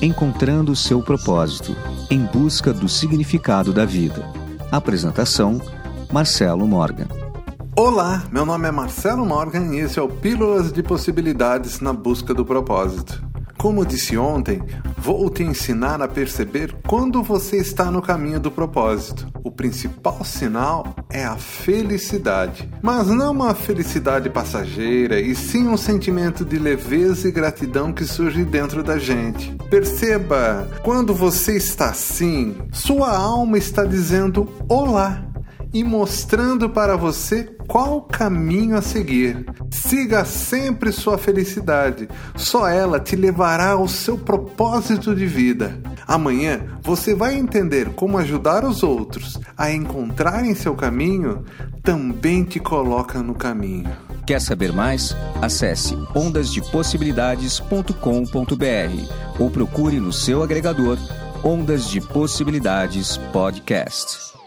Encontrando seu propósito, em busca do significado da vida. Apresentação: Marcelo Morgan. Olá, meu nome é Marcelo Morgan e esse é o Pílulas de Possibilidades na Busca do Propósito. Como disse ontem, vou te ensinar a perceber quando você está no caminho do propósito. O principal sinal é a felicidade, mas não uma felicidade passageira, e sim um sentimento de leveza e gratidão que surge dentro da gente. Perceba, quando você está assim, sua alma está dizendo olá e mostrando para você qual caminho a seguir. Siga sempre sua felicidade, só ela te levará ao seu propósito de vida. Amanhã você vai entender como ajudar os outros a encontrarem seu caminho, também te coloca no caminho. Quer saber mais? Acesse ondasdepossibilidades.com.br ou procure no seu agregador Ondas de Possibilidades Podcast.